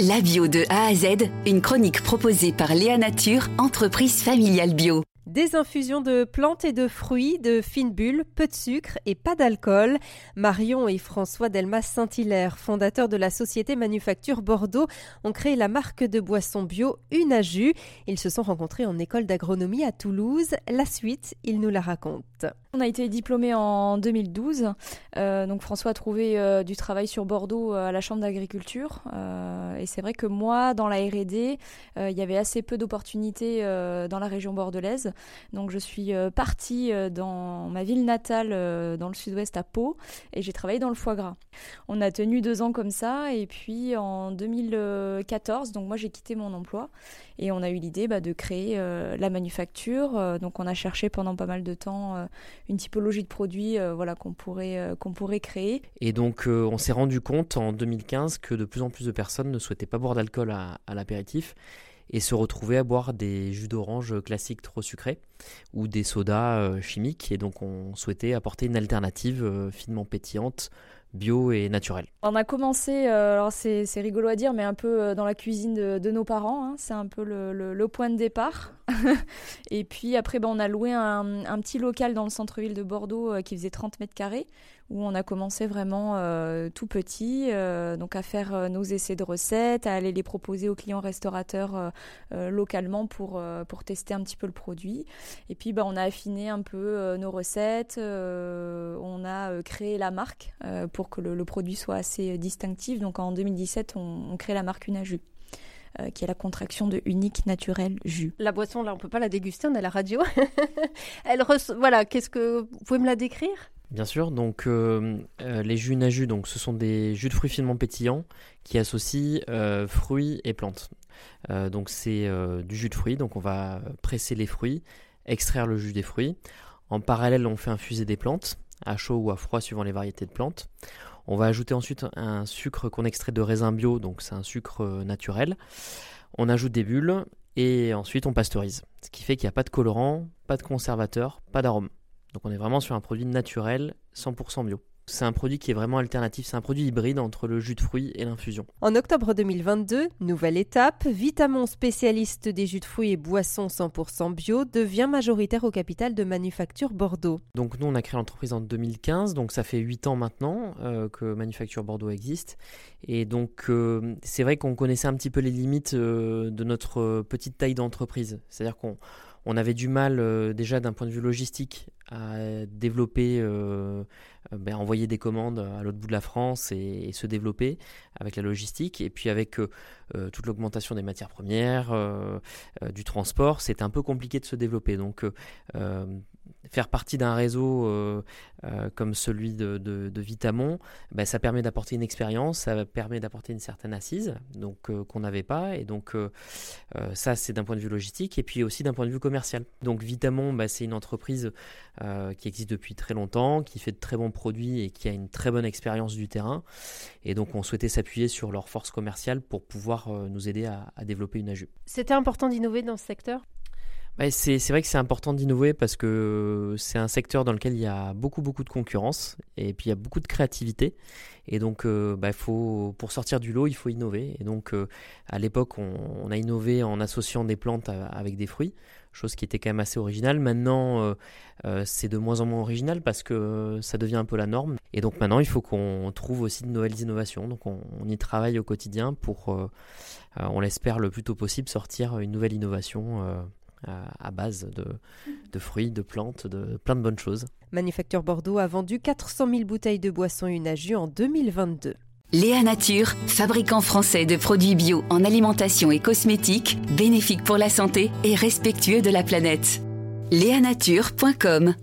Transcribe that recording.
La bio de A à Z, une chronique proposée par Léa Nature, entreprise familiale bio. Des infusions de plantes et de fruits, de fines bulles, peu de sucre et pas d'alcool. Marion et François Delmas Saint-Hilaire, fondateurs de la société Manufacture Bordeaux, ont créé la marque de boissons bio Une à Jus. Ils se sont rencontrés en école d'agronomie à Toulouse. La suite, ils nous la racontent. On a été diplômé en 2012. Euh, donc François a trouvé euh, du travail sur Bordeaux euh, à la Chambre d'agriculture. et c'est vrai que moi, dans la R&D, il y avait assez peu d'opportunités dans la région bordelaise. Donc je suis partie dans ma ville natale, dans le sud-ouest à Pau, et j'ai travaillé dans le foie gras. On a tenu deux ans comme ça, et puis en 2014, donc moi j'ai quitté mon emploi, et on a eu l'idée bah, de créer la manufacture. donc on a cherché pendant pas mal de temps une typologie de produits euh, voilà, qu'on pourrait, euh, pourrait créer. Et donc euh, on s'est rendu compte en 2015 que de plus en plus de personnes ne souhaitaient pas boire d'alcool à, l'apéritif et se retrouvaient à boire des jus d'orange classiques trop sucrés ou des sodas chimiques. Et donc on souhaitait apporter une alternative finement pétillante bio et naturel. On a commencé, alors c'est, rigolo à dire, mais un peu dans la cuisine de, nos parents. Hein. C'est un peu le, point de départ. et puis après, ben, on a loué un, petit local dans le centre-ville de Bordeaux euh, qui faisait 30 mètres carrés, où on a commencé vraiment euh, tout petit, euh, donc à faire nos essais de recettes, à aller les proposer aux clients restaurateurs localement pour, pour tester un petit peu le produit. Et puis, ben, on a affiné un peu nos recettes, on a créé la marque pour que le, produit soit assez distinctif. Donc en 2017, on, on crée la marque Unaju. Euh, qui est la contraction de unique naturel jus. La boisson, là, on peut pas la déguster, on a la radio. Elle voilà, qu'est-ce que vous pouvez me la décrire? Bien sûr, donc euh, euh, les jus Naju, donc ce sont des jus de fruits finement pétillants qui associent fruits et plantes. donc c'est du jus de fruits, donc on va presser les fruits, extraire le jus des fruits. En parallèle, on fait infuser des plantes à chaud ou à froid suivant les variétés de plantes. On va ajouter ensuite un sucre qu'on extrait de raisin bio, donc c'est un sucre euh, naturel. On ajoute des bulles et ensuite on pasteurise. Ce qui fait qu'il n'y a pas de colorant, pas de conservateur, pas d'arôme. Donc on est vraiment sur un produit naturel, 100% bio. C'est un produit qui est vraiment alternatif, c'est un produit hybride entre le jus de fruits et l'infusion. En octobre 2022, nouvelle étape, Vitamon spécialiste des jus de fruits et boissons 100% bio devient majoritaire au capital de Manufacture Bordeaux. Donc nous on a créé l'entreprise en 2015, donc ça fait 8 ans maintenant euh, que Manufacture Bordeaux existe. Et donc euh, c'est vrai qu'on connaissait un petit peu les limites euh, de notre petite taille d'entreprise. C'est-à-dire qu'on on avait du mal déjà d'un point de vue logistique à développer, ben, envoyer des commandes à l'autre bout de la France et, se développer avec la logistique. Et puis avec toute l'augmentation des matières premières, du transport, c'est un peu compliqué de se développer. Donc faire partie d'un réseau euh, euh, comme celui de, de, Vitamon, ben, ça permet d'apporter une expérience, ça permet d'apporter une certaine assise, donc euh, qu'on n'avait pas, et donc ça c'est d'un point de vue logistique, et puis aussi d'un point de vue commercial. Donc Vitamon, ben, c'est une entreprise qui existe depuis très longtemps, qui fait de très bons produits et qui a une très bonne expérience du terrain, et donc on souhaitait s'appuyer sur leur force commerciale pour pouvoir nous aider à, à développer une AJU. C'était important d'innover dans ce secteur? C'est vrai que c'est important d'innover parce que c'est un secteur dans lequel il y a beaucoup beaucoup de concurrence et puis il y a beaucoup de créativité. Et donc euh, bah, faut, pour sortir du lot il faut innover. Et donc euh, à l'époque on, a innové en associant des plantes avec des fruits chose qui était quand même assez originale. Maintenant euh, c'est de moins en moins original parce que ça devient un peu la norme. Et donc maintenant il faut qu'on trouve aussi de nouvelles innovations. Donc on, on y travaille au quotidien pour on l'espère le plus tôt possible sortir une nouvelle innovation à base de, fruits, de plantes, de plein de bonnes choses. Manufacture Bordeaux a vendu 400 000 bouteilles de boissons Unaju en 2022. Léa Nature, fabricant français de produits bio en alimentation et cosmétiques, bénéfique pour la santé et respectueux de la planète. Léanature.com